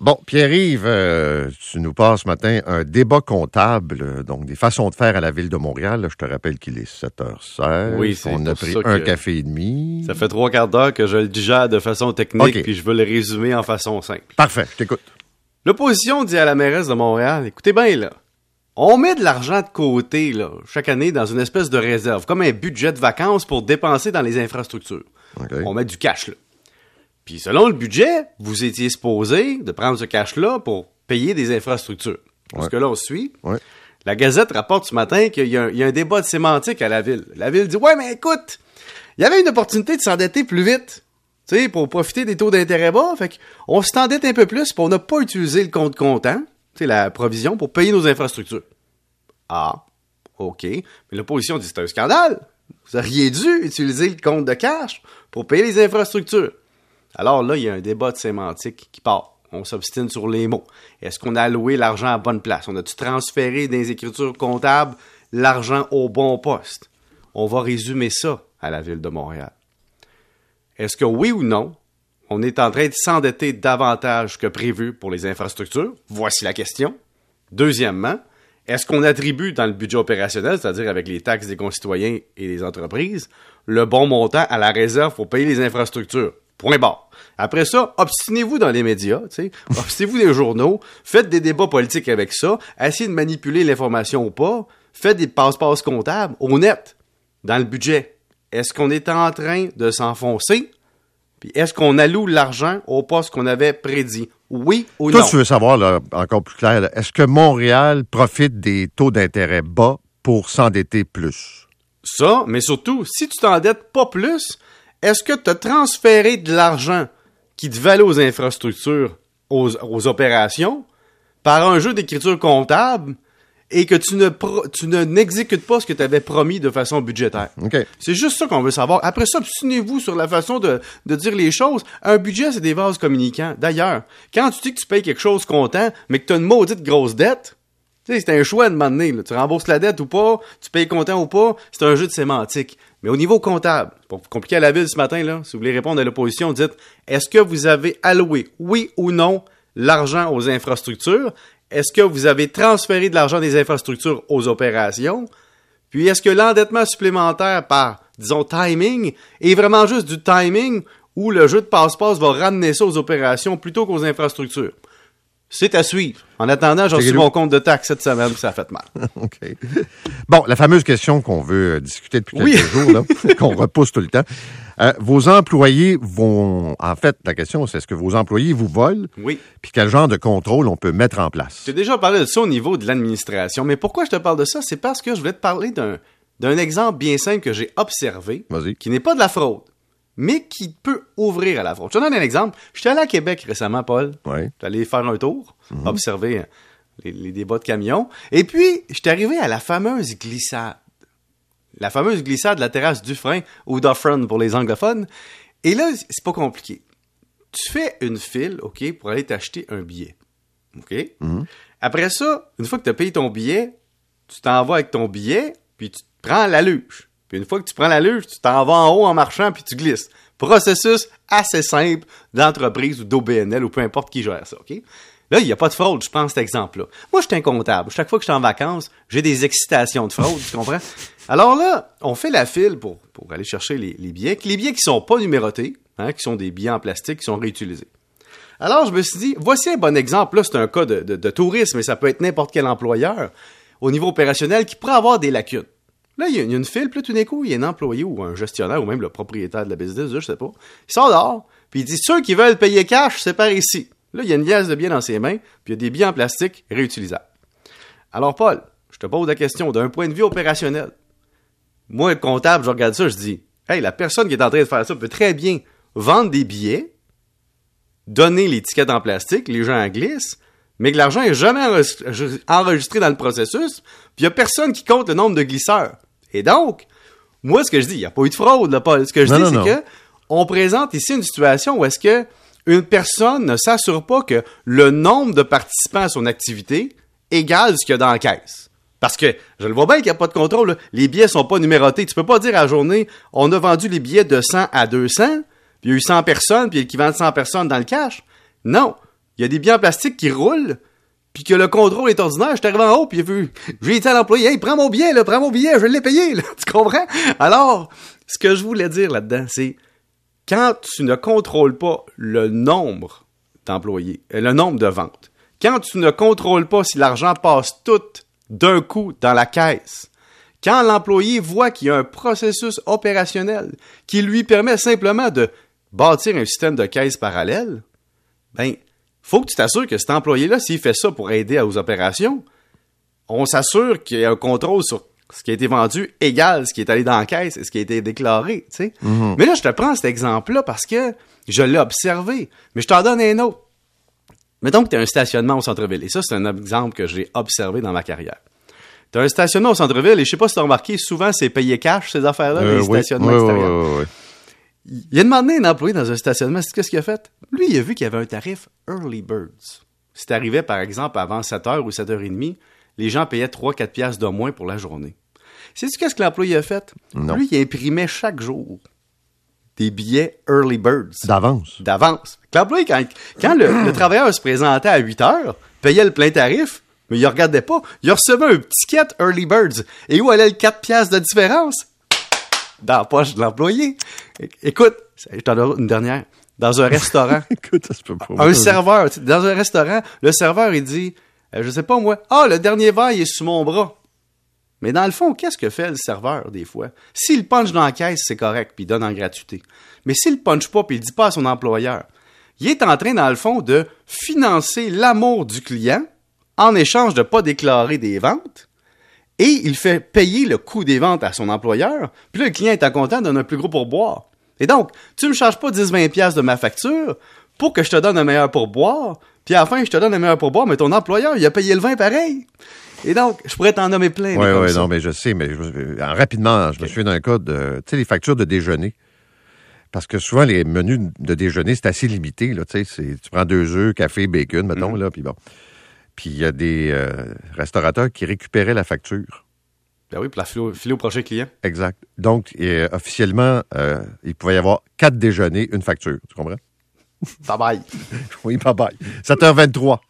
Bon, Pierre-Yves, euh, tu nous passes ce matin un débat comptable, euh, donc des façons de faire à la Ville de Montréal. Je te rappelle qu'il est 7h16. Oui, c'est On a pris un café et demi. Ça fait trois quarts d'heure que je le digère de façon technique, puis je veux le résumer en façon simple. Parfait, je t'écoute. L'opposition dit à la mairesse de Montréal, écoutez bien là, on met de l'argent de côté là, chaque année dans une espèce de réserve, comme un budget de vacances pour dépenser dans les infrastructures. On met du cash là. Puis selon le budget, vous étiez supposé de prendre ce cash-là pour payer des infrastructures. Parce Ouais. que là, on suit. Ouais. La Gazette rapporte ce matin qu'il y, a un- il y a un débat de sémantique à la ville. La ville dit Ouais, mais écoute, il y avait une opportunité de s'endetter plus vite. Tu sais, pour profiter des taux d'intérêt bas. Fait qu'on s'endette un peu plus, puis on n'a pas utilisé le compte comptant, tu sais, la provision, pour payer nos infrastructures. Ah, OK. Mais l'opposition dit c'est un scandale. Vous auriez dû utiliser le compte de cash pour payer les infrastructures. Alors là, il y a un débat de sémantique qui part. On s'obstine sur les mots. Est-ce qu'on a alloué l'argent à bonne place? On a-tu transféré des écritures comptables l'argent au bon poste? On va résumer ça à la ville de Montréal. Est-ce que oui ou non, on est en train de s'endetter davantage que prévu pour les infrastructures? Voici la question. Deuxièmement, est-ce qu'on attribue dans le budget opérationnel, c'est-à-dire avec les taxes des concitoyens et des entreprises, le bon montant à la réserve pour payer les infrastructures? Point barre. Après ça, obstinez-vous dans les médias, obstinez-vous des journaux, faites des débats politiques avec ça, essayez de manipuler l'information ou pas, faites des passe-passe comptables, honnêtes, dans le budget. Est-ce qu'on est en train de s'enfoncer? Puis est-ce qu'on alloue l'argent au poste qu'on avait prédit? Oui ou Toi, non? tu veux savoir, là, encore plus clair, est-ce que Montréal profite des taux d'intérêt bas pour s'endetter plus? Ça, mais surtout, si tu t'endettes pas plus, est-ce que tu as transféré de l'argent qui devait aller aux infrastructures, aux, aux opérations, par un jeu d'écriture comptable et que tu ne, pro- tu ne n'exécutes pas ce que tu avais promis de façon budgétaire? OK. C'est juste ça qu'on veut savoir. Après ça, obstinez-vous sur la façon de, de dire les choses. Un budget, c'est des vases communicants. D'ailleurs, quand tu dis que tu payes quelque chose comptant, mais que tu as une maudite grosse dette, tu sais, c'est un choix de m'amener. Tu rembourses la dette ou pas, tu payes comptant ou pas, c'est un jeu de sémantique. Mais au niveau comptable, pour compliquer à la ville ce matin, là, si vous voulez répondre à l'opposition, dites est-ce que vous avez alloué, oui ou non, l'argent aux infrastructures? Est-ce que vous avez transféré de l'argent des infrastructures aux opérations? Puis est-ce que l'endettement supplémentaire par, disons, timing, est vraiment juste du timing ou le jeu de passe-passe va ramener ça aux opérations plutôt qu'aux infrastructures? C'est à suivre. En attendant, j'ai reçu mon compte de taxe cette semaine, ça a fait mal. OK. Bon, la fameuse question qu'on veut euh, discuter depuis quelques jours, qu'on repousse tout le temps. Euh, vos employés vont. En fait, la question, c'est est-ce que vos employés vous volent? Oui. Puis quel genre de contrôle on peut mettre en place? J'ai déjà parlé de ça au niveau de l'administration, mais pourquoi je te parle de ça? C'est parce que je voulais te parler d'un, d'un exemple bien simple que j'ai observé, qui n'est pas de la fraude, mais qui peut ouvrir à la fraude. Je te donne un exemple. Je suis allé à Québec récemment, Paul. Oui. J'étais allé faire un tour, observer euh, les, les débats de camions. Et puis, je suis arrivé à la fameuse glissade. La fameuse glissade de la terrasse du frein, ou d'Offrun pour les anglophones. Et là, c'est pas compliqué. Tu fais une file, OK, pour aller t'acheter un billet. OK? Après ça, une fois que tu as payé ton billet, tu t'en vas avec ton billet, puis tu te prends la luge. Puis une fois que tu prends la luge, tu t'en vas en haut en marchant, puis tu glisses. Processus assez simple d'entreprise ou d'OBNL ou peu importe qui gère ça, OK? Là, il n'y a pas de fraude, je prends cet exemple-là. Moi, je suis un comptable. Chaque fois que je suis en vacances, j'ai des excitations de fraude, tu comprends? Alors là, on fait la file pour, aller chercher les, les billets. Les billets qui sont pas numérotés, hein, qui sont des billets en plastique, qui sont réutilisés. Alors, je me suis dit, voici un bon exemple. Là, c'est un cas de- de tourisme, mais ça peut être n'importe quel employeur au niveau opérationnel qui pourrait avoir des lacunes. Là, il y a, une file, puis tout d'un coup, il y a un employé ou un gestionnaire ou même le propriétaire de la business, je sais pas. Il sort dehors, puis il dit, ceux qui veulent payer cash, c'est par ici. Là, il y a une liasse de billets dans ses mains, puis il y a des billets en plastique réutilisables. Alors, Paul, je te pose la question d'un point de vue opérationnel. Moi, le comptable, je regarde ça, je dis, hey, la personne qui est en train de faire ça peut très bien vendre des billets, donner l'étiquette en plastique, les gens en glissent, mais que l'argent est jamais enregistré- dans le processus, puis il y a personne qui compte le nombre de glisseurs. Et donc, moi, ce que je dis, il n'y a pas eu de fraude, là, Paul. Ce que je Non, dis, c'est que on présente ici une situation où est-ce que une personne ne s'assure pas que le nombre de participants à son activité égale ce qu'il y a dans la caisse. Parce que je le vois bien qu'il n'y a pas de contrôle. là. Les billets sont pas numérotés. Tu peux pas dire à la journée, on a vendu les billets de 100 à 200, puis il y a eu 100 personnes, puis il y a l'équivalent de 100 personnes dans le cash. Non. il y a des billets en plastique qui roulent, puis que le contrôle est ordinaire, je suis arrivé en haut, puis j'ai dit à l'employé, hey, prends mon billet, là, prends mon billet, je l'ai payé, là, tu comprends? Alors, ce que je voulais dire là-dedans, c'est quand tu ne contrôles pas le nombre d'employés, euh, le nombre de ventes, quand tu ne contrôles pas si l'argent passe tout d'un coup dans la caisse, quand l'employé voit qu'il y a un processus opérationnel qui lui permet simplement de bâtir un système de caisse parallèle, ben, faut que tu t'assures que cet employé-là, s'il fait ça pour aider aux opérations, on s'assure qu'il y a un contrôle sur ce qui a été vendu égal ce qui est allé dans la caisse et ce qui a été déclaré, tu sais. Mais là, je te prends cet exemple-là parce que je l'ai observé. Mais je t'en donne un autre. Mettons que tu as un stationnement au centre-ville. Et ça, c'est un exemple que j'ai observé dans ma carrière. Tu as un stationnement au centre-ville et je sais pas si tu as remarqué, souvent c'est payé cash, ces affaires-là, Euh, les oui. stationnements extérieurs. oui, oui. Il a demandé à un employé dans un stationnement, c'est qu'est-ce qu'il a fait? Lui, il a vu qu'il y avait un tarif Early Birds. Si t'arrivais, par exemple, avant 7h ou 7h30, les gens payaient 3-4 piastres de moins pour la journée. Sais-tu qu'est-ce que l'employé a fait? Non. Lui, il imprimait chaque jour des billets Early Birds D'avance. d'avance. L'employé, quand, quand le, le travailleur se présentait à 8 heures, payait le plein tarif, mais il regardait pas. Il recevait un petit ticket Early Birds. Et où allait le 4 piastres de différence? Dans la poche de l'employé. Écoute, je t'en donne une dernière. Dans un restaurant, Écoute, ça se peut pas. un serveur, dans un restaurant, le serveur, il dit, euh, je sais pas moi, ah, le dernier verre, il est sous mon bras. Mais dans le fond, qu'est-ce que fait le serveur, des fois? S'il punch dans la caisse, c'est correct, puis il donne en gratuité. Mais s'il punch pas, puis il dit pas à son employeur, il est en train, dans le fond, de financer l'amour du client en échange de pas déclarer des ventes. Et il fait payer le coût des ventes à son employeur. Puis là, le client étant content, donne un plus gros pourboire. Et donc, tu me charges pas 10-20$ piastres de ma facture pour que je te donne un meilleur pourboire. Puis à la fin, je te donne un meilleur pourboire, mais ton employeur, il a payé le vin pareil. Et donc, je pourrais t'en nommer plein. Oui, oui, non, mais je sais, mais je- en- rapidement, je me souviens d'un cas de, tu sais, les factures de déjeuner. Parce que souvent, les menus de déjeuner, c'est assez limité, là, tu prends deux œufs, café, bacon, mettons, Mhm. là, puis bon. Puis il y a des euh, restaurateurs qui récupéraient la facture. Ben oui, pour la filer au, prochain client. Exact. Donc, euh, officiellement, euh, il pouvait y avoir quatre déjeuners, une facture. Tu comprends? Bye bye. Oui, bye bye. 7h23.